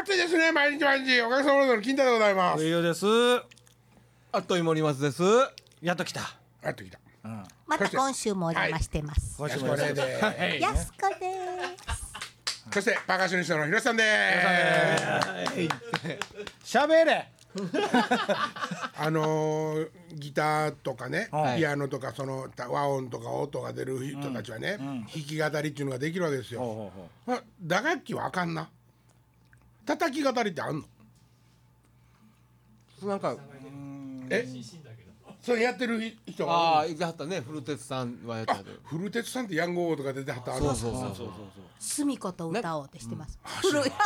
暑いですね毎日毎日。おかげさまで金太でございます。上与です。あっという森松です。やっと来た。やってきた。また今週もお邪魔してます。今週もしくお願いではい。やすこです。そしてパーカッショニストの広瀬さんです。喋れ。あのーギターとかね、はい。ピアノとかそのた和音とか音が出る人たちはね、弾き語りっていうのができるわけですよ、ほうほうほまあ、打楽器はあかんな叩き語りってあんの？なんかえ？それやってる人がああ言ってはったね古鉄さんはやったで。古鉄さんってヤンゴーとか出てはったそうそうそうそう。すみこと歌おうってしてます。古い、あ、いや、ま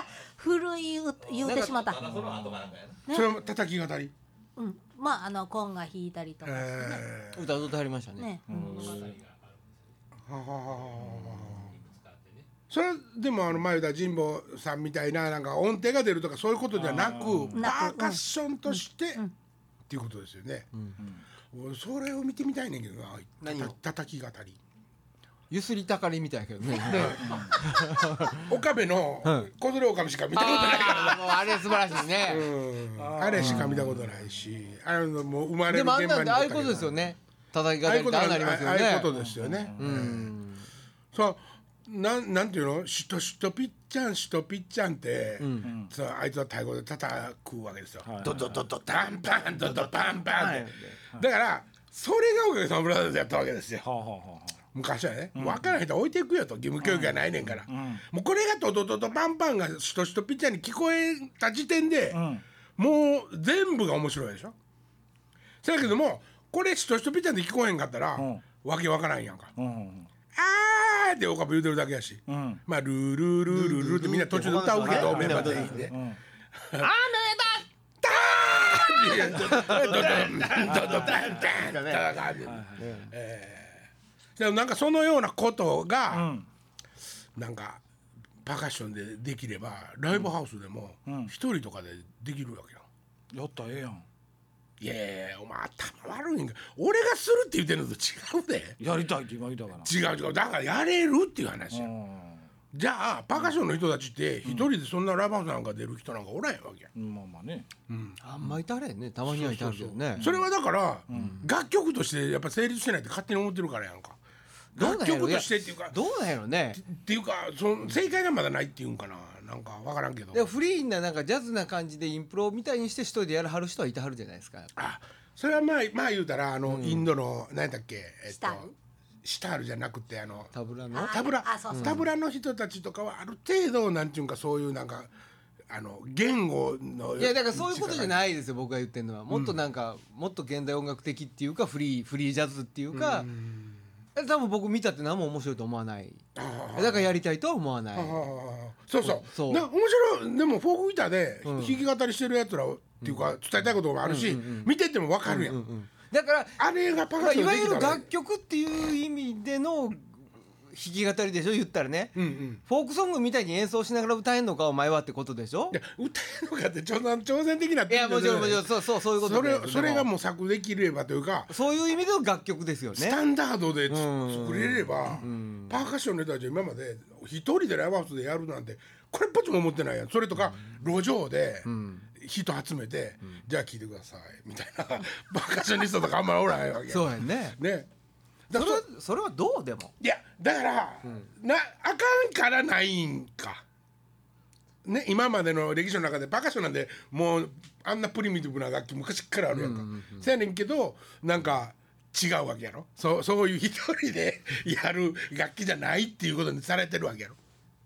た古い歌言うてしまった。それも叩き語り、うん、まあ、あの、コンが弾いたりとか。え歌歌ってはりましたね。ははははそれでもあの前田神保さんみたいななんか音程が出るとかそういうことではなくパーカッションとして、っていうことですよね、俺それを見てみたいねんけどな。何を？た叩き語り。ゆすりたかりみたいやけどね。岡部の小連岡部しか見たことないから。ああもうあれ素晴らしいね。うん。あれしか見たことないしあれのもう生まれるでもあん現場になんでああいうことですよね。叩きああいうこと方ってああなりますよね。ああいうことですよね。うん。そうなんなんていうの？しとしとぴっちゃんしとぴっちゃん。って、そうあいつは太鼓で叩くわけですよ。ドドドドタンパンドドパンパンって、だからそれがおかげさまブラザーズやったわけですよ。昔はね、分からない人は置いていくよと義務教育がないねんから、もうこれがドドドドパンパンがしとしとぴっちゃんに聞こえた時点で、ん。もう全部が面白いでしょ。そやけどもこれしとしとぴっちゃんで聞こえへんかったら、ん。わけわからんやんか、ううんうん。あーって岡部言うてるだけやし、んまあルールールールールーってみんな途中で歌うけどはいメンバー全員で。んいやドドドドドドパンパン叩くえーでもなんかそのようなことが、んなんかパーカッションでできればライブハウスでも一人とかでできるわけよ。やったらええやんいやいやお前頭悪いんか。俺がするって言ってんのと違うで。やりたいって今言ったから。違う違う。だからやれるっていう話や、じゃあパーカッションの人たちって一人でそんなライブハウスなんか出る人なんかおらへんわけや、うんまあまあね。あんまいたれんね。たまにはいたるけどね。それはだから、楽曲としてやっぱ成立してないって勝手に思ってるからやんか。楽曲としてっていうかどうなんやろね。っていうかその正解がまだないっていうんかななんか分からんけど。でもフリーななんかジャズな感じでインプロみたいにして一人でやるはる人はいたはるじゃないですか。あそれはまあまあ言うたらあの、インドの何だっけ、えっシタール？シタールじゃなくてあのタブラの？タブラ？あそうそうタブラの人たちとかはある程度なんていうんかそういうなんかあの言語のいやだからそういうことじゃないですよ僕が言ってるのは。もっとなんか、もっと現代音楽的っていうかフリーフリージャズっていうか、多分僕見たって何も面白いと思わない。だからやりたいとは思わない。そうそう。そう。な面白い。でもフォークギターで弾き語りしてるやつらっていうか伝えたいこともあるし、見てても分かるやん、だから、あれがパカまあ、いわゆる楽曲っていう意味での弾き語りでしょ言ったらね、うんうん。フォークソングみたいに演奏しながら歌えんのかお前はってことでしょ。いや歌えるのかって挑戦挑戦的ない。やもちろんもちろんそうそうそういうことそでれそれがでももう作できればというかそういう意味での楽曲ですよね。スタンダードでつうん。作れればパーカッションの人たちは今まで一人でライブハウスでやるなんてこれっぽっちも思ってないやん。それとか路上で人集めてじゃあ聴いてください。みたいな パーカッショニストとかあんまりおらへんわけやそうやんね。ね。だそれそれはどうでもいやだから、なあかんからないんか。ね、今までの歴史の中でパーカッションなんでもうあんなプリミティブな楽器昔からあるやんか。せやねんけどなんか違うわけやろそうそういう一人でやる楽器じゃないっていうことにされてるわけやろ。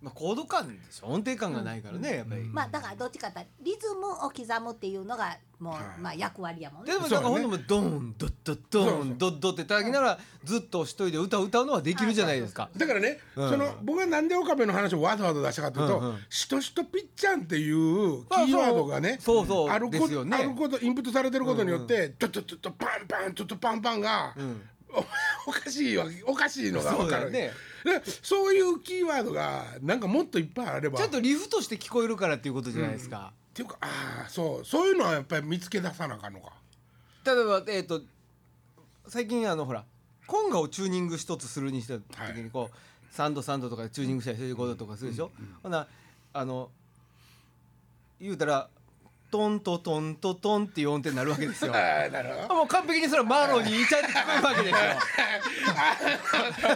まあ、コード感でしょ音程感がないからね、やっぱり。まあだからどっちかってリズムを刻むっていうのがもう、まあ役割やもんねで。もなんかほんともうドンドッドッドンドッドって叩きながらずっと一人で歌を歌うのはできるじゃないですか。だからね、その僕はなんで岡部の話をわざわざ出したかというと「しとしとぴっちゃん」っていうキーワードがねそうそうあるこですよねあることインプットされてることによって「トットットットパンパントットパンパン」がおおかしいわけおかしいのが分かるそうだよねでそういうキーワードがなんかもっといっぱいあればちゃんとリフとして聞こえるからっていうことじゃないですか。っていうかああそうそういうのはやっぱり見つけ出さなあかんのか。例えばえっ、と最近あのほらコンガをチューニング一つするにした時にこう、3度3度とかでチューニングしたりして5度とかするでしょ？ほなあの言うたらトントトントトンっていう音程になるわけですよ。ああなるほど。もう完璧にそれはマロにちゃんと聞こえるわけですよ。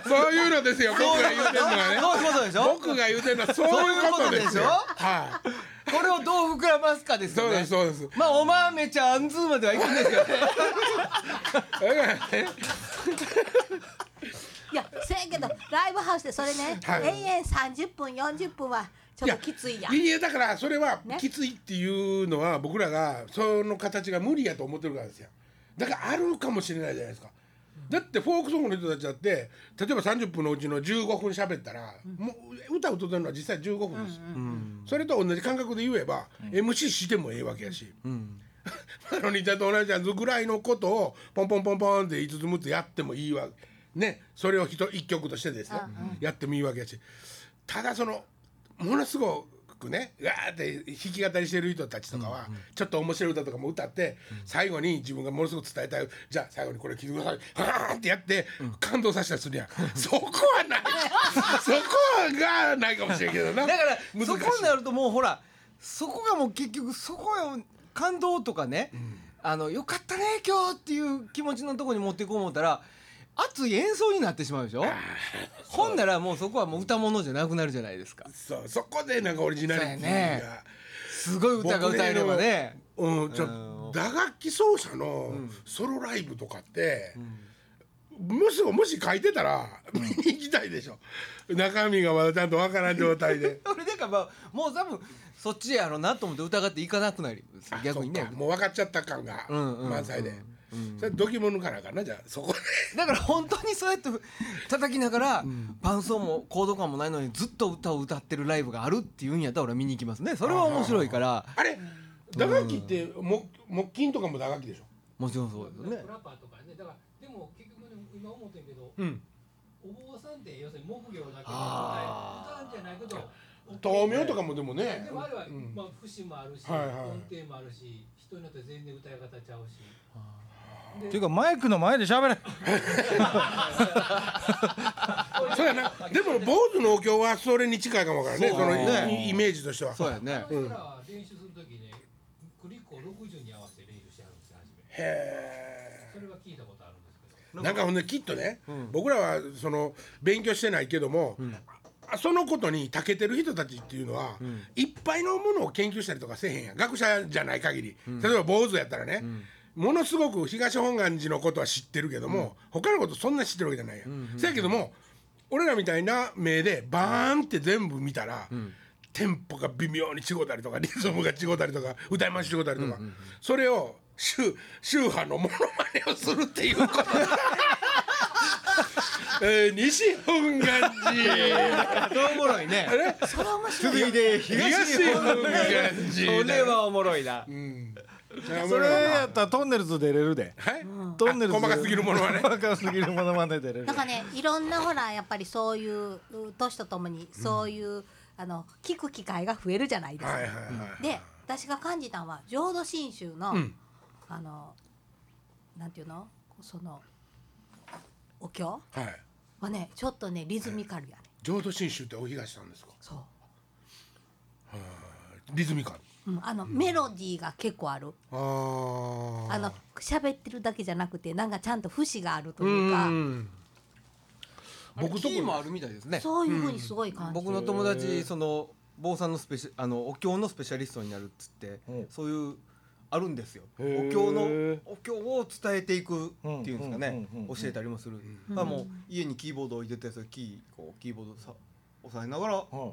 そういうのですよ僕が言うてるのはね。そういうことでしょ？僕が言うてるのはそういうことですよ。そういうことでしょ？はい。これをどう膨らますかですそうですそうです。まあおまめちゃんアンズーまではいくんですけどねだからね。いやせやけどライブハウスでそれね、はい。延々30分40分はちょっときついや。んいやだからそれはね。きついっていうのは僕らがその形が無理やと思ってるからですよ。だからあるかもしれないじゃないですか。だってフォークソングの人たちだって例えば30分のうちの15分喋ったら、もう歌を歌ってるのは実際15分です。よ、それと同じ感覚で言えば、MC してもええわけやし、あの似たと同じやつぐらいのことをポンポンポンポンって5つ6つやってもいいわ。ね。それを一一曲としてですよ、やってもいいわけやし。ただそのものすごくねガーって弾き語りしてる人たちとかは、ちょっと面白い歌とかも歌って、最後に自分がものすごく伝えたいじゃあ最後にこれ聞いてください。はーってやって、感動させたりするやん。そこはない。そこがないかもしれんけどな。だからそこになるともうほらそこがもう結局そこよ感動とかね、あのよかったね今日っていう気持ちのところに持っていこう思ったら熱い演奏になってしまうでしょ？ほんならもうそこはもう歌物じゃなくなるじゃないですか。そうそこでなんかオリジナリティが、ね。すごい歌が歌えればね。うん、ちょうん。打楽器奏者のソロライブとかって、もしもし書いてたら 見に行きたいでしょ。中身がまだちゃんとわからん状態で。俺だからまあもう多分そっちやろうなと思って疑っていかなくなります。逆にね。もう分かっちゃった感がうんうん。満載で、それドキモノからかなじゃあ。そこで。だから本当にそうやって叩きながら伴奏もコード感もないのにずっと歌を歌ってるライブがあるっていうんやったら俺は見に行きますね。それは面白いから。あれ打楽器って木木琴とかも打楽器でしょ？もちろんそうですよね。フラッパーとかねだからでも結局ね今思ってんけど、うん。お坊さんって要するに木魚だけで歌うんじゃないけど豆苗とかもでもね。でもあれは、うん。まあ節もあるし、はいはい音程もあるし人によって全然歌い方ちゃうしっていうかマイクの前で喋れ。そうやな。でも坊主のお経はそれに近いかもわからんね。そのね。イイメージとしては。そうやね。僕らは練習する時ねクリックを60に合わせて練習してはるんですよ初めへそれは聞いたことあるんですけどえなんかほんできっとね、僕らはその勉強してないけども、あそのことに長けてる人たちっていうのは、いっぱいのものを研究したりとかせえへんやん。学者じゃない限り、例えば坊主やったらね、ものすごく東本願寺のことは知ってるけども、他のことそんな知ってるわけじゃないやん。せやけども俺らみたいな目でバーンって全部見たら、テンポが微妙に違うたりとかリズムが違うたりとか歌い回し違うたりとか、それを宗宗派のモノマネをするっていうこと えー、西本願寺。おもろいねそれ面白い続いて東本願寺。それはおもろいなそれやったらトンネルズ出れるで。はいトンネルズあ細かすぎるものはね。細かすぎるものまね出れる。なんかねいろんなほらやっぱりそういうう年とともにそういう、あの聞く機会が増えるじゃないですか。はいはいはいで私が感じたのは浄土真宗の、ん。あのなんていうの？そのお経？はい。はねちょっとねリズミカルやね。浄土真宗ってお東さんですか？そう。リズミカルうん、あのメロディーが結構ある。あの喋ってるだけじゃなくてなんかちゃんと節があるとういうか、ん僕とこもあるみたいですね。そういう風にすごい感じ。る。僕の友達その坊さんのスペシャあのお経のスペシャリストになるっつって、う。んそういうあるんですよ。お経のお経を伝えていくっていうんですかね、うんうんうんうん教えたりもする。まあもう家にキーボード置いててそれキーこうキーボードさ押さえながらうん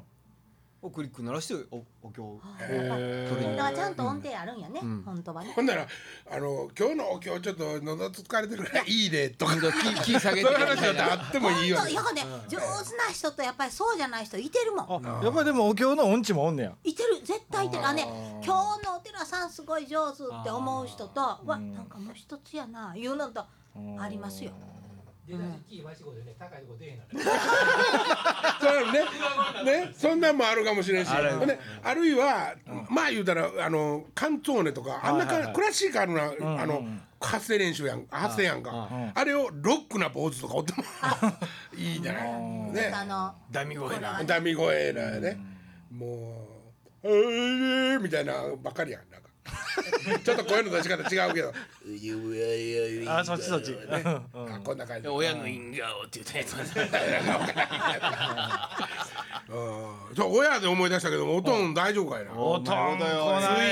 をクリック鳴らしておお経をあー。やっへーぱみんなちゃんと音程あるんやね、うん。本当はね。ほんならあの今日のお経ちょっと喉疲れてるからいいでとか。キーキー下げて話だあってもいいよ本当やがね、上手な人とやっぱりそうじゃない人いてるもん。あやっぱりでもお経の音痴もおんねや。いてる絶対いてる。あね今日のお寺さんすごい上手って思う人とわうん。なんかもう一つやないうのとありますよ。出だしキー間違うでね高いとこ出えへん。なそうねねそんなんもあるかもしれんし。あるほんであるいはまあ言うたらあのカンツォーネとかあんなはいはい。はいクラシカルなあのうん発声練習やん発声やんか。うんあれをロックなポーズとかおっても いいんじゃない？ね。とあのダミ声な。ダミ声だよね。もう「えー」みたいなばっかりやん ちょっと声の出し方違うけど「いやいやいやいやあそっちそっち。ね。あこんな感じ。親の因果をって言ったやつ。うん。そう親で思い出したけどもおとん大丈夫かいな。おとん つ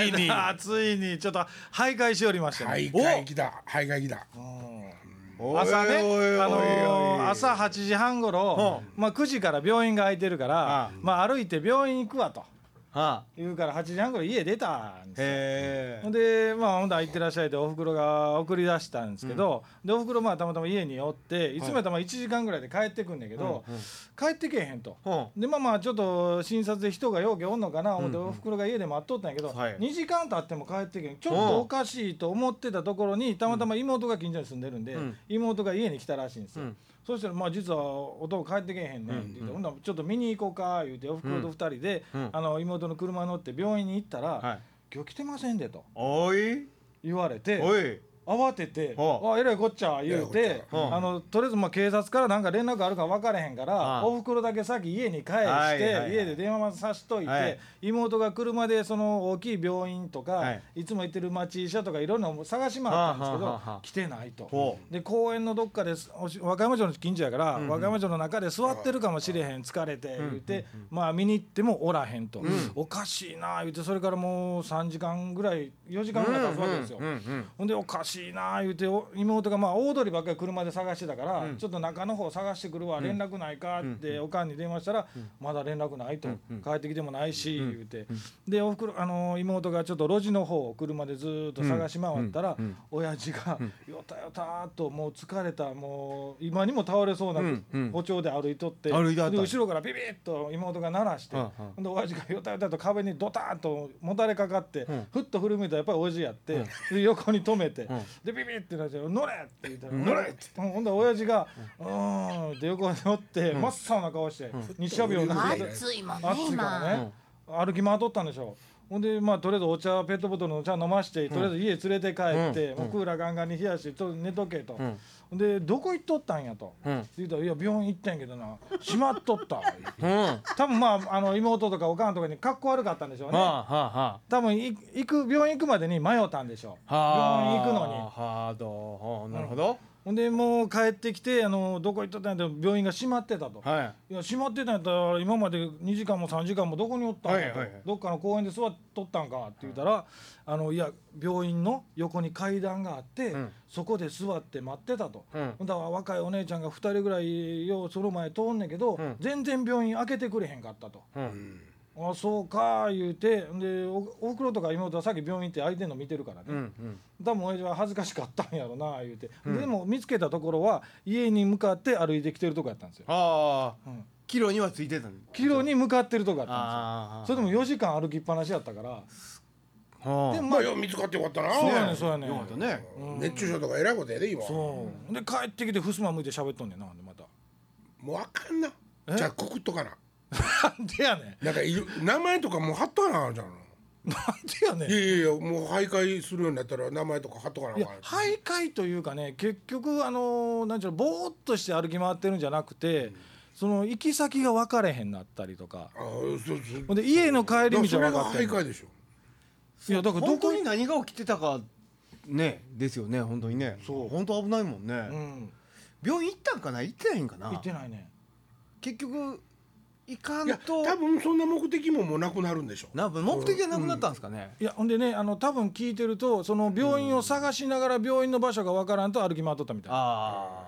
いにだついにちょっと徘徊しおりました徘ね徊来た徘徊来た朝ね、あのー朝8時半ごろ、まあ9時から病院が空いてるから、まあ歩いて病院行くわとは言うから8時半ごろ家出たんですよ。でまあほんだら行ってらっしゃいっておふくろが送り出したんですけど、でおふくろまあたまたま家におってい。つもやったらまあ1時間ぐらいで帰ってくんだけど、帰ってけえへんと。うん。でまあまあちょっと診察で人がようけおんのかな思っておふくろが家で待っとったんやけど、はい2時間経っても帰ってけんちょっとおかしいと思ってたところにたまたま妹が近所に住んでるんで、ん。妹が家に来たらしいんですよ。うんそしたらまあ実は男帰ってけえへんねんって言って、ほんならちょっと見に行こうか言うておふくろと2人で、うん。あの妹の車乗って病院に行ったら、はい。今日来てませんでとおい。言われておい慌てて「はあえらいこっちゃ」言うてあのとりあえずまあ警察からなんか連絡あるか分からへんからはおふくろだけ先家に帰して、家で電話さしといて、はい。妹が車でその大きい病院とか、はい。い、つも行ってる町医者とかいろんなの探し回ったんですけど、来てないと。ほ。で公園のどっかで和歌山城の近所やから、和歌山城の中で座ってるかもしれへん疲れて言って、まあ見に行ってもおらへんと、おかしいな言うてそれからもう3時間ぐらい4時間ぐらい経つわけですよ。ほんでおかしいな言うてお妹がまあ大通りばっかり車で探してたから、ちょっと中の方探してくるわ、連絡ないかっておかんに電話したら、まだ連絡ないと、帰ってきてもないし、言うて、でおふくろあの妹がちょっと路地の方を車でずーっと探し回ったら、親父がよたよたともう疲れたもう今にも倒れそうなうん。うん。歩調で歩いとって、で後ろからビビッと妹が鳴らして、うんで親父がよたよたと壁にドターンともたれかかって、ふっと振り向いたらやっぱり親父やって、で横に止めて、でビビッてなって「乗れ!」って言ったら「乗れ!」って。言ってほんで親父が「うーん」って横に乗って、真っ青な顔して、日射日をなんか暑いもんね暑いからね、歩き回っとったんでしょ。ほんでまあとりあえずお茶ペットボトルのお茶飲まして、とりあえず家連れて帰って、もうクーラーガンガンに冷やしてちょっと寝とけと、でどこ行っとったんやと、うん。言うたら「いや病院行ったんやけどな。閉まっとった」うん。多分まああの妹とかおかんとかに格好悪かったんでしょうね、はあはあは多分い行く病院行くまでに迷ったんでしょう。病院行くのに。はあどなるほどほんでもう帰ってきてあのどこ行っとったんやと病院が閉まってたと、はい。いや閉まってたんやったら今まで2時間も3時間もどこにおったんやと、はいはいはいどっかの公園で座っとったんかって言ったら、あのいや病院の横に階段があって、ん。そこで座って待ってたと、うん。ほんだら若いお姉ちゃんが2人ぐらいようその前通んねんけど、ん。全然病院開けてくれへんかったと。うんあそうか言うてでおおふくろとか妹はさっき病院行って空いてんの見てるからね、うんうん。多分親父は恥ずかしかったんやろな言うて、でも見つけたところは家に向かって歩いてきてるとこやったんですよ。ああ。うん。キロにはついてたんキロに向かってるとこやったんああですよ。それでも4時間歩きっぱなしやったから。はあ。でもまあよ見つかってよかったな。そうやねんそうやねん。よかったね。熱中症とかえらいことやで今。そう。で帰ってきて襖向いて喋っとんねんなほんでまた。もうあかんな。じゃあくくっとかななんでやねん。なんかいる名前とかもう貼っとかなあかんじゃん。なんでやねん。いやいやいやもう徘徊するようになったら名前とか貼っとかなあいやかん徘徊というかね結局あのなんちゅうのぼーっとして歩き回ってるんじゃなくて、その行き先が分かれへんなったりとか。あそうそう。ほんで家の帰り道は分かそってんの。徘徊でしょ。いやだからどこ本当に何が起きてたかねですよね本当にね。そう。本当危ないもんね、うん。病院行ったんかな？行ってないんかな？行ってないね。結局行かいやんと多分そんな目的ももうなくなるんでしょな目的がなくなったんですかね、いやほんでねあの多分聞いてるとその病院を探しながら病院の場所が分からんと歩き回っとったみたいあ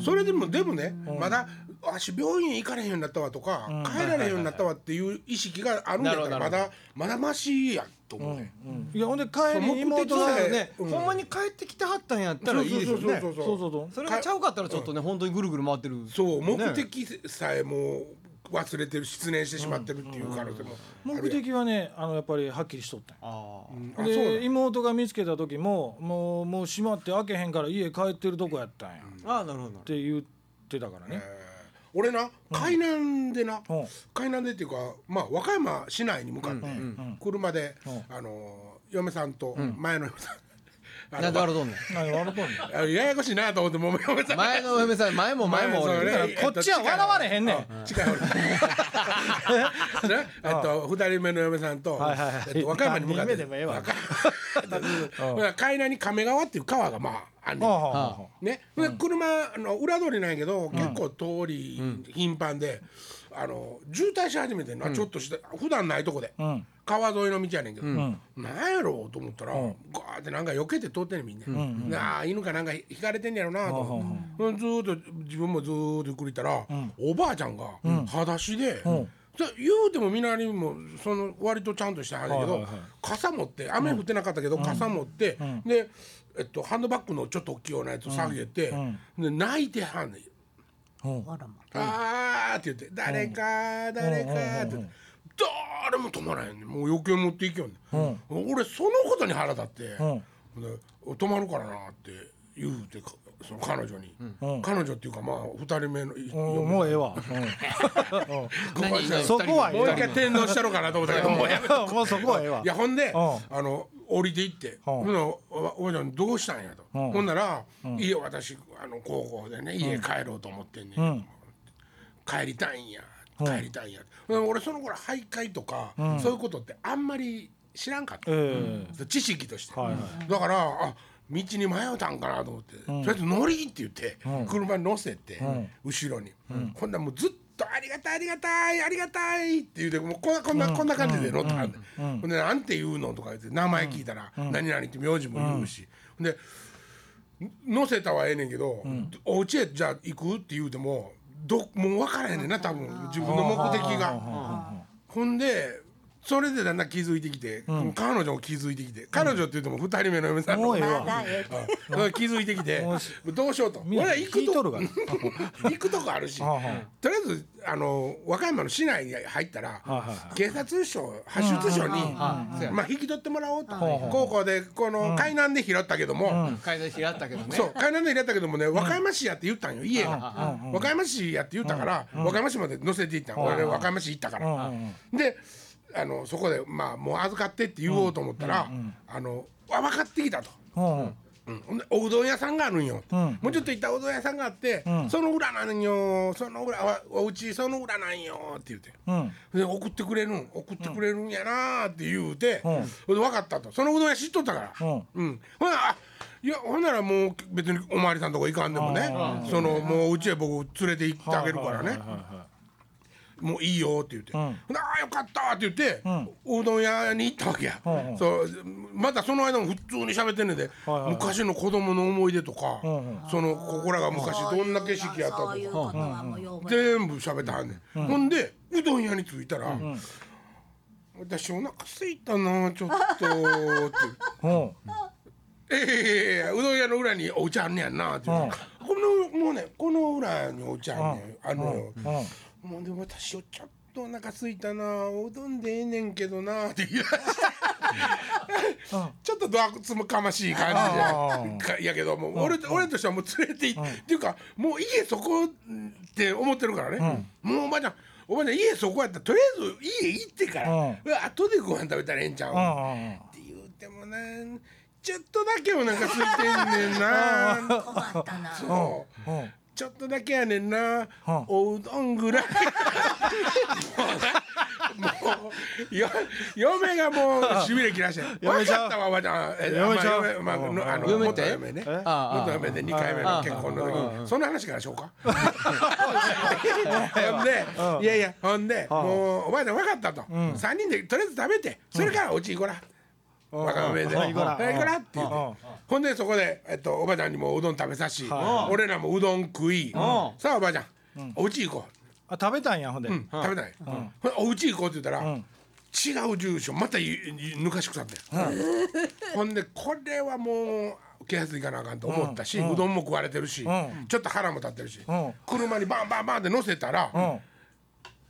それでもでもねまだわし病院行かれへんようになったわとか帰られへんようになったわっていう意識があるんだったらまだまだマシやと思うね。いやほんで帰りそう妹がね、うん。ほんまに帰ってきてはったんやったらいいですよね。そうそうそうそうそうそう。それがちゃうかったらちょっとね、本当にぐるぐる回ってる。そう目的さえもう忘れてる失念してしまってるっていう可能性も目的はねあのやっぱりはっきりしとったん。で妹が見つけた時ももうもう閉まって開けへんから家帰ってるとこやったんや、っああなるほど。て言ってたからね、俺な海南でな、うん。海南でっていうかまあ和歌山市内に向かって車で、うん。あの嫁さんと前の嫁さん、なんで笑うとんね何笑うとんねん。あややこしいなと思ってもう嫁さんん前のお嫁さん前も前も俺前もそれこっちは笑われへんねん。近い方。にねえっと二人目の嫁さんとはいはいはい。えっと和歌山に向かって。何人目でもええわ。和歌ほら海南に亀川っていう川がまああんねね、で車あの裏通りなんやけど、結構通り頻繁で、あの渋滞し始めてんな、ちょっとした普段ないとこで、ん川沿いの道やねんけど、なんやろうと思ったら、ガーってなんか避けて通ってんねんみんな、なあ犬かなんか引かれてんやろなと思って、うんずーっと自分もずーっとゆっくり行ったら、おばあちゃんが裸足で。で言うてもみなりもその割とちゃんとしたはずやけど、はいはいはい。傘持って雨降ってなかったけど、傘持って、で、えっと、ハンドバッグのちょっと大きいようなやつ下げて、で泣いてはんねん。あらまあーって言って「誰か誰か」って言って誰も止まらへんねん。もう余計持っていきよんねん。俺そのことに腹立ってで止まるからなって言うてかその彼女に。彼女っていうかまあ二人目のうん。もうええわ。そこはもう一回転倒したろうかなと思ったけどもうやめともうそこはええわ。いやほんで、ん。あの降りていって、ほんならおおばちゃんどうしたんやと、ん。ほんなら、いいよ私あの高校でね家帰ろうと思ってんねん、帰りたいんや。帰りたいんや、俺その頃徘徊とか、そういうことってあんまり知らんかった、え知識として、はいはだからあ道に迷うたんかなと思って、とりあえず乗りって言って、車に乗せて、後ろに、ほん。ならもうずっと「ありがたいありがたいありがたい」って言うてもうこんなこんな、こんな感じで乗ってはんねん、ほんで「なんて言うの?」とか言って名前聞いたら「何々」って名字も言うし、で乗せたはええねんけど、お家へじゃあ行くって言うてもどもう分からへんねんな多分自分の目的が。ほんでそれでだんだん気づいてきて、彼女も気づいてきて彼女って言っても二人目の嫁さんのもうん。気づいてきてどうしようと。俺は行くととるがな 行くとこあるし。はあはとりあえずあの和歌山の市内に入ったら警察署派出所にまあ引き取ってもらおうと。高校でこの海南で拾ったけども。階段開ったけどね。そう海南で入れたけどもね和歌山市やって言ったんよ家が。和歌山市やって言ったから和歌山市まで乗せていったん。俺和歌山市行ったから。であのそこでまあもう預かってって言おうと思ったらあのあ分かってきたと。うん。うん。うん、ほんでおうどん屋さんがあるんよ、ん。もうちょっと行ったおうどん屋さんがあって、その裏なんよ。その裏わおうちその裏なんよって言って、うん。で送ってくれるん。送ってくれるんやなーって言うて、ほんで分かったと。そのうどん屋知っとったから、うん。うん、ほなあいやほんならもう別にお巡りさんとこ行かんでもね。そのもううちへ僕連れて行ってあげるからね、はいはいはもういいよって言って「ん。ほなあよかった」って言って、おうどん屋に行ったわけや、んうん。そうまたその間も普通に喋ってんねんで、はいはい。昔の子供の思い出とか、んうん。そのここらが昔どんな景色やったとか。そういうことはもうよう覚えてる。全部喋ってはんねん、ほんでうどん屋に着いたら「私お腹空いたなちょっと」って。いうん「ええうどん屋の裏にお家あんねやんな」って言うから。このもうねこの裏にお家あんねん、あのよ、うんもうでも私よちょっとお腹空いたなおうどんでええねんけどなって言い出してちょっとどあつもかましい感じでかやけどもう俺俺としてはもう連れて行ってっていうかもう家そこって思ってるからね。もうおばあちゃんおばあちゃん家そこやったらとりあえず家行ってから後でご飯食べたらええんちゃうって言うてもなちょっとだけお腹空いてんねんな困ったな。そう。うんうんちょっとだけやねんな、んおうどんぐらい。もうよ嫁がもうしびれ切らして分かったわおばちゃんえ嫁ちゃう？まあ嫁まあうんのあの嫁って？元嫁ね。え？ああ。元嫁で2回目の結婚の時そんな話からしようか。ほんでいやいやほんでもうおばあちゃん分かったと。3人でとりあえず食べてそれからお家行こら。若嫁で「行こら行こら」って言ってうん。ほんでそこで、えっと、おばちゃんにもうどん食べさし、俺らもうどん食い、さあおばちゃん、お家行こあ食べたんやほんで。食べたい、ほんでお家行こうって言ったら、ん。違う住所またゆゆ抜かしくさって、ほんでこれはもう警察行かなあかんと思ったし、うどんも食われてるし、ん。ちょっと腹も立ってるし、ん。車にバンバンバンって乗せたら、うん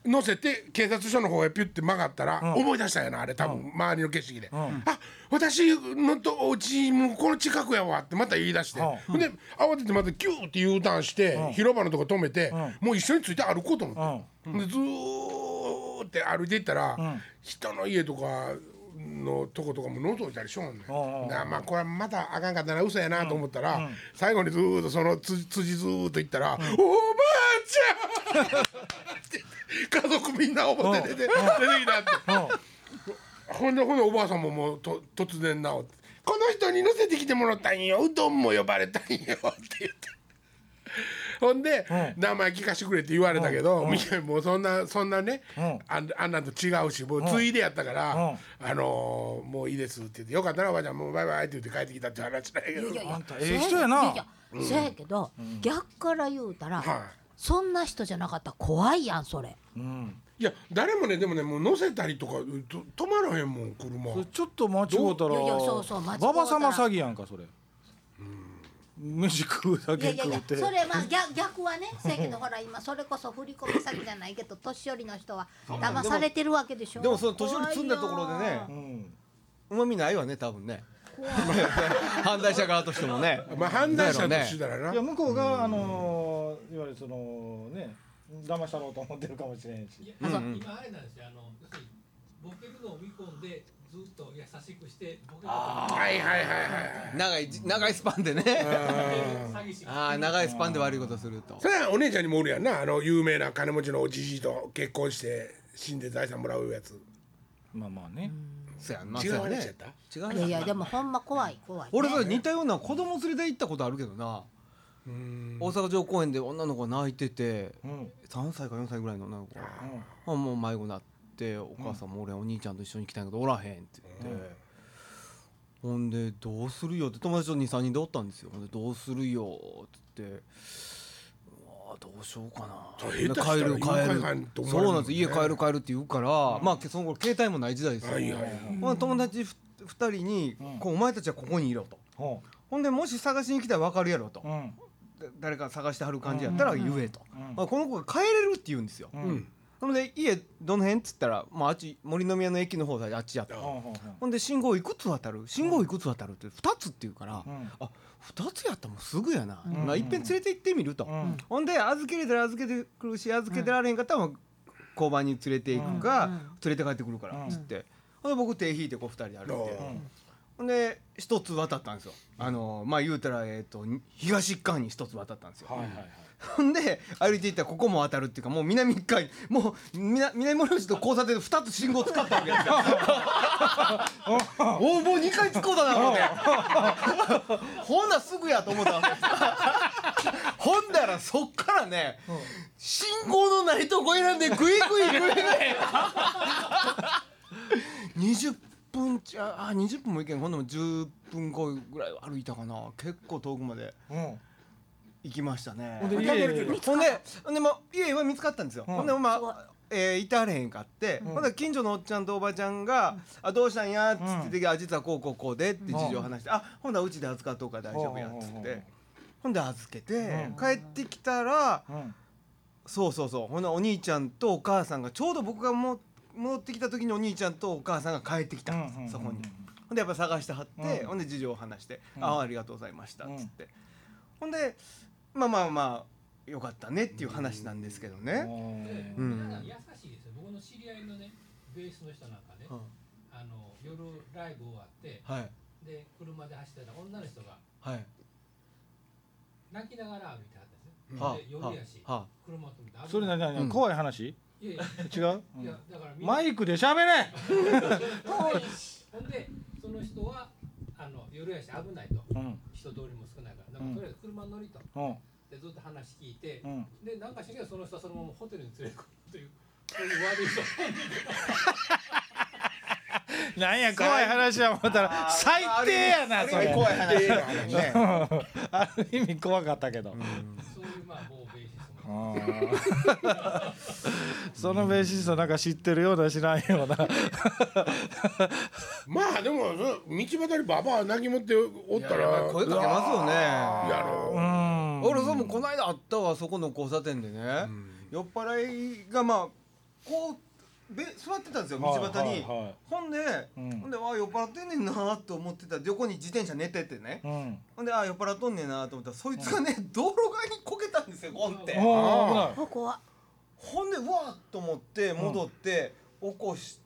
乗せて警察署の方へピュッて曲がったら、思い出したんやなあれ多分周りの景色で、あ私のとお家もうこの近くやわってまた言い出して、うで慌ててまたキューって U ターンして、広場のとこ止めて、もう一緒について歩こうと思って、でずーって歩いていったら、人の家とかのとことかも覗いたりしょんね。うんまあこれはまたあかんかったな嘘やなと思ったら、最後にずーっとそのつ辻ずーっと言ったら「おばあちゃん!」家族みんな表出て出てきたって。ほんでほんでおばあさんももうと突然治って「この人に乗せてきてもらったんよ。うどんも呼ばれたんよ」って言ってほんで、名前聞かしてくれって言われたけど、もうそんなそんなね、あんあんなんと違うしもうついでやったから、あのーもういいです」って言って「よかったなおばあちゃんもうバイバイ」って言って帰ってきたって話なんやけど。いやいやあんたええ人やな。そやけど、逆から言うたら、はい。そんな人じゃなかったら怖いやんそれ。うん。いや誰もねでもねもう乗せたりとかと止まらへんもん車。ちょっと間違うたらいやいやそうそう間違うたら。ババ様詐欺やんかそれ飯食うだけいやいやいや食うてそれまあ逆逆はねせやけどほら今それこそ振り込み詐欺じゃないけど年寄りの人は騙されてるわけでしょ。でもその年寄り積んだところでねうん。うまみないわね多分ね。犯罪 者側としてもね。まあ犯罪者としたらな、いや向こうがあのーいわゆるそのね騙したろうと思ってるかもしれんし。いやうん。う。ん今あれなんですよ。あのボケるのを見込んでずっと優しくしてはいはいはいはい長い長いスパンでね。詐欺師。がああ長いスパンで悪いことすると。それはお姉ちゃんにもおるやんな。あの有名な金持ちのおじじいと結婚して死んで財産もらうやつ。まあまあね。そうやんまあ違うそうやね。話やった？違ういやいやでもほんま怖い怖い、ね、俺それ似たような子供連れで行ったことあるけどな。うん。大阪城公園で女の子が泣いててうん。3歳か4歳ぐらいの女の子が。あもう迷子になってお母さんも俺お兄ちゃんと一緒に来たんやけどおらへんって言って、ほんでどうするよ？って友達と23人でおったんですよ。ほんでどうするよ？って言ってうわどうしようかな帰る帰る。そうなんです。家帰る帰るって言うから、まあその頃携帯もない時代ですよ、はいはいはい。ほんで友達ふ2人に、こう「お前たちはここにいろ」と。ほほんでもし探しに来たら分かるやろと、誰か探してはる感じやったら言えと、うん。まあ、この子が帰れるって言うんですよ、ううんんほんで家どの辺っつったら、まあ、あっち森の宮の駅の方であっちやった。ほんで信号いくつ渡る？信号いくつ渡るって2つって言うから、うん。あ2つやったらもうすぐやな、んまあ、いっぺん連れて行ってみると、うん。ほんで預けれたら預けてくるし預けてられへんかったら交番に連れて行くか、うん連れて帰ってくるからっつって、ほんで僕手引いてこう2人で歩いて、うんほんで一つ渡ったんですよ。あのまあ言うたら、えー、と東側に一つ渡ったんですよ、はいはいはい ほんで歩いていったらここも渡るっていうかもう南一回もう南南森町と交差点で2つ信号使ったわけですよ。おおもう2回使うだな思ってほんならすぐやと思ったわけです。ほんだらそっからね信号のないとこ選んでグイグイグイグイ。20分ちゃあ20分もいけん。ほんでも10分後ぐらい歩いたかな。結構遠くまで。うん行きましたね。ほんでほんでほんでもう家は見つかったんですよ、うん。ほんでまあえー、いたれへんかって、ほんで近所のおっちゃんとおばちゃんが「あどうしたんや」っつってて、あ実はこうこうこうで」って事情を話して「あほんならうちで預かっとうから大丈夫や」っつって、うん。ほんで預けて、うん。帰ってきたらうん。そうそうそうほんならお兄ちゃんとお母さんがちょうど僕がも戻ってきた時にお兄ちゃんとお母さんが帰ってきたんです、うんそこに。ほんでやっぱ探してはって、うん。ほんで事情を話して「うん。ああありがとうございました」っつって、ほんでまあまあまあよかったねっていう話なんですけどね。でうん。優しいですよ。僕の知り合いのねベースの人なんかね、うんあの夜ライブ終わってはい。で車で走ってたら女の人がはい。泣きながら歩いてはったんですよ、はあ。で夜やし、はあ。車を止めてそれ何うん。何怖い話？いやいや。違う？いやだからマイクで喋れ！ほんでその人はあの夜やし危ないと。うん。人通りも少ないから。だからとりあえず車に乗りと。うん。でずっと話聞いて、うん。でなんかしらその人はそのままホテルに連れ込むというそういう悪い人。なんや怖い話は思ったら最低やなそれ。怖い話だからね。ある意味怖かったけど。そういそのベーシストなんか知ってるような知らんような。まあでもそ道端にババア泣き持っておったら。声かけますよね。やろう。ん俺さもうこの間あったわそこの交差点でね、酔っ払いがまあこうべ座ってたんですよ道端に、はいはい。はいほんで、うん。ほんであ酔っ払ってんねんなと思ってた。横に自転車寝ててね、うん。ほんであ酔っ払っとんねんなと思ったらそいつがね、道路側にこけたんですよゴンって、ほんでうわっと思って戻って起こし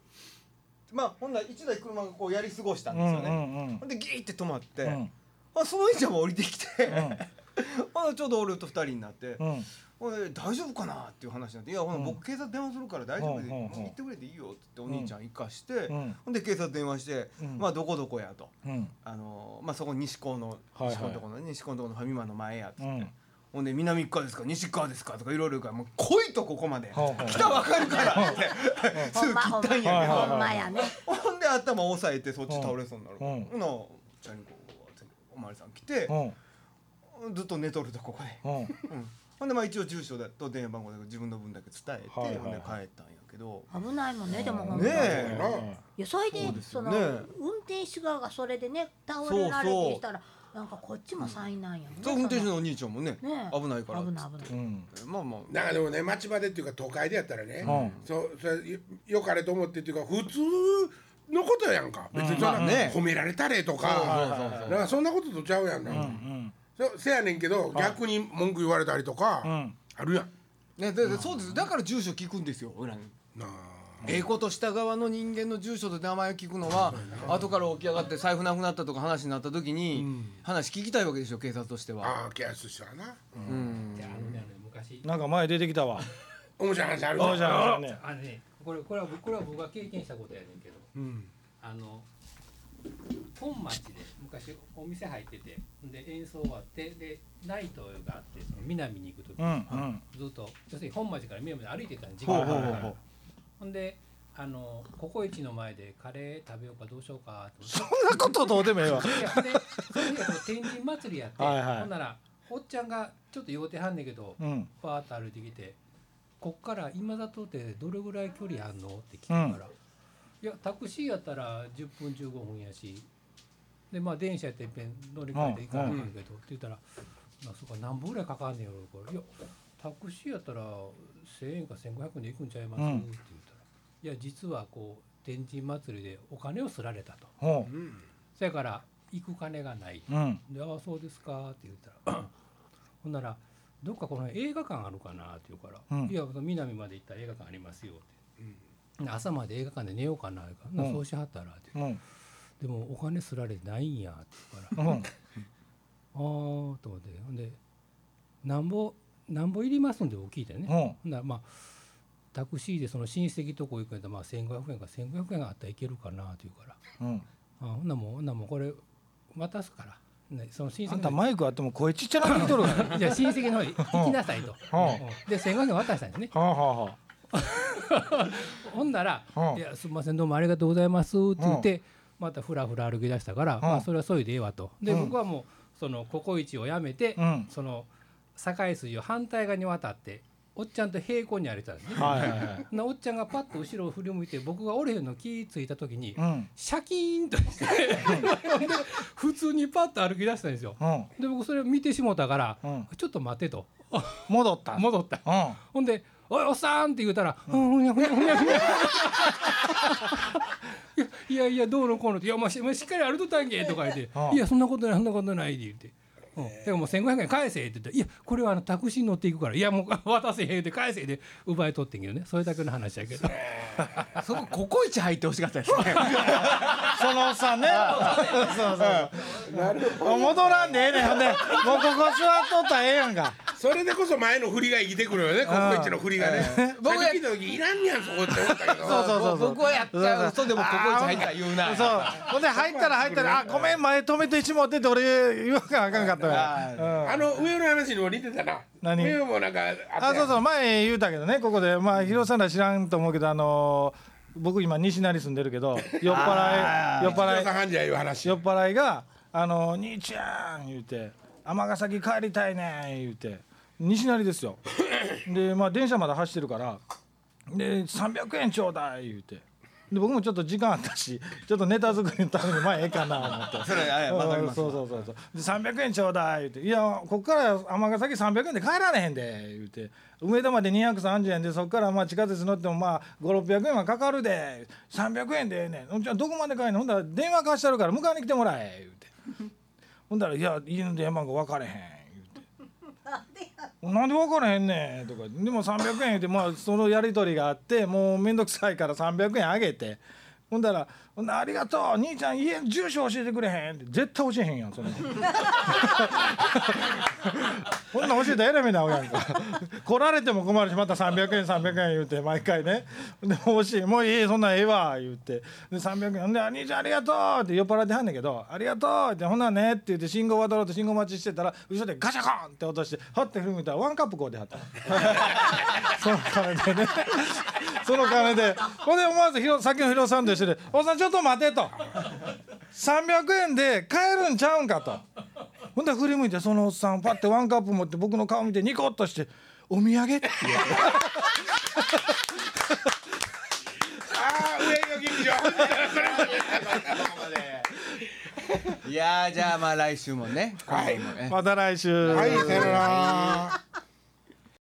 まあほんなら1台車がこうやり過ごしたんうんですよね、うんほんでギーって止まって、うん。あそのお兄ちゃんも降りてきて、うん。ちょうど俺と2人になって、うんほんで大丈夫かな？っていう話になって「いや僕警察電話するから大丈夫で、行ってくれていいよ」って言ってお兄ちゃん行かして、うん。ほんで警察電話して「うん。まあどこどこや」と。うん。あのまあ、そこ西高の西高のところのね西高のところのファミマの前やっつって、うん。ほんで南側ですか？西側ですか？とかいろいろ言うからもう来いとここまで来たらわかるからって。すぐ切ったんやけど、ほんまやね。ほんで頭押さえてそっち倒れそうになるから、うん。ほなおっちゃんにこうおまわりさん来てう、ん。ずっと寝とるとここで、ほんでまあ一応住所だと電話番号だけ自分の分だけ伝えて、はいはい。ほんで帰ったんやけど。危ないもんねでもほん。とねに。え。いやそれでそうですそのよね運転手側がそれでね倒れられてしたらなんかこっちも災難やもんね。そう運転手そのお兄ちゃんもねね危ないから。っつって危ない危ない。うん。まあまあ。なんかでもね町場でっていうか都会でやったらね、うん。そうそれよよかれと思ってっていうか普通のことやんか。別にそんな、まあね。褒められたれとか、そうそうそうなんかそんなこととちゃうやんな、うんそせやねんけど、逆に文句言われたりとか、うん。あるやん。ねででそうです。だから住所聞くんですよ俺らに。なあ。ええことした側の人間の住所と名前を聞くのは後から起き上がって財布なくなったとか話になった時に話聞きたいわけでしょ警察としては。ああケアスしたらな。うん。じゃああのねあの昔。なんか前出てきたわ。面白い話あるあじゃあね。あのねこれこれはこれは僕が経験したことやねんけど。うん。あの本町で昔お店入っててで演奏終わってでライトがあってその南に行く時に、うんうん。ずっと要するに本町から南まで歩いてたん時間がほうほうほんであのココイチの前でカレー食べようかどうしようかとそんなことどうでもええわ。いやでその日は天神祭りやってはいはい。ほんならおっちゃんがちょっと酔うてはんねんけど、うん。パーッと歩いてきて「こっから今里ってどれぐらい距離あんの?」って聞くから「いやタクシーやったら10分15分やしでまあ電車やっていっぺん乗り換えて行かなあかんけど」って言ったら「まあ、そうか何本ぐらいかかんねんやろ」これいやタクシーやったら1,000円か1,500円で行くんちゃいます?」うんって言ったら「いや実はこう天神祭りでお金をすられたと。ほう。ん。そやから行く金がない」ううん。で「ああそうですか」って言ったらほんなら「どっかこの映画館あるかな?」って言うから「うん。いや南まで行ったら映画館ありますよ」って、で朝まで映画館で寝ようかな」言うからうん。そうしはったら」ってうんでもお金すられてないんや」って言うから「うん。ああ」と思って。ほんで「なんぼなんぼいりますんで」聞いてね、うん。ほんならまあタクシーでその親戚とこ行くんやったらまあ1500円か1500円があったらいけるかなって言うから。うん「あほんならもうほんならもうこれ渡すから」ね、その親戚のあんたマイクあっても声ちっちゃなってきとるじゃあ親戚の方に行きなさいと。で1500円渡したんですね。はあはあは ほんならうん「いやすみませんどうもありがとうございます」って言ってまたふらふら歩き出したからまあそれはそれでええわと。でうん。僕はもうそのココイチをやめてうん。その堺筋を反対側に渡っておっちゃんと平行に歩いてたんですね。はいはいはい。なおっちゃんがパッと後ろを振り向いて僕がおれへんの気ついた時にうん。シャキーンとして で普通にパッと歩き出したんですよ。うん。で僕それを見てしもたからうん。ちょっと待てと。戻った。戻った。うん。ほんで「おいおっさん!」って言うたら「うんふにゃふにゃふにゃふにゃ」いやいやどうのこうのって「いやもうしっかり歩いとったんけ」とか言ってうん「いやそんなことないそんなことない」って言って。うん、だからもう1500円返せって言って「いやこれはあのタクシーに乗っていくからいやもう 渡せへん」って返せで奪い取ってんけどね。それだけの話やけど。そこココイチ入ってほしかったですね。そのおっさんね。そうそう戻らんでええねん。ほんでもうここ座っとったらええやんか。それでこそ前の振りが生きてくるよね。ココイチの振りがね。僕聞いた時いらんやんそこって思ったけど。そうそうそうそう。僕はやっちゃう。嘘でもココイチ入った言うな。そう。ほんで入ったら入ったら「あごめん前止めてしもって」って俺言わなあかんかったからあの上の話にも似てたな。何？上もなんかあそうそう。前言うたけどねここで。まあ広さんら知らんと思うけどあのー僕今西成住んでるけど 酔っ払い酔っ払い酔っ払いが「あの兄ちゃん」言うて「尼崎帰りたいねん」言うて西成ですよ。でまあ電車まだ走ってるからで300円ちょうだい言うてで僕もちょっと時間あったしちょっとネタ作りのためにまあええかな思って。それあわかります。そうそうそうそう。で300円ちょうだい言うて「いやこっから尼崎300円で帰られへんで」言うて「梅田まで230円でそっからまあ地下鉄乗ってもまあ5600円はかかるで300円でええねん。じゃあどこまで帰んの？ほんだら電話貸してあるから迎えに来てもらえ」言うて。ほんだら「いや家の電話番号分かれへん」言うて。なんで分からへんねんとか。でも300円言うてまあそのやり取りがあってもう面倒くさいから300円あげて。ほんだら「ほんならありがとう兄ちゃん家住所教えてくれへん」って絶対教えへんやんそんな ほんなん教えたらえらい目に遭うやんか。来られても困るしまた300円300円言うて毎回ね。でも欲しいもういいそんなんええわ言うて。で300円ほんで「兄ちゃんありがとう」って酔っ払ってはんねんけど「ありがとう」って「ほんならね」って言って信号渡ろうと信号待ちしてたら後ろでガシャコンって落としてはって振り向いたらワンカップこうではった その金でね。その金で。ほんで思わずひろさっきのヒロさんと一緒で「おっさんちょっと待て」と「300円で買えるんちゃうんか」と。ほんで振り向いてそのおっさんパッてワンカップ持って僕の顔見てニコッとして「お土産」って言われてああ上野劇場 いやーじゃあまあ来週もね。はい。また来週。はいさよなら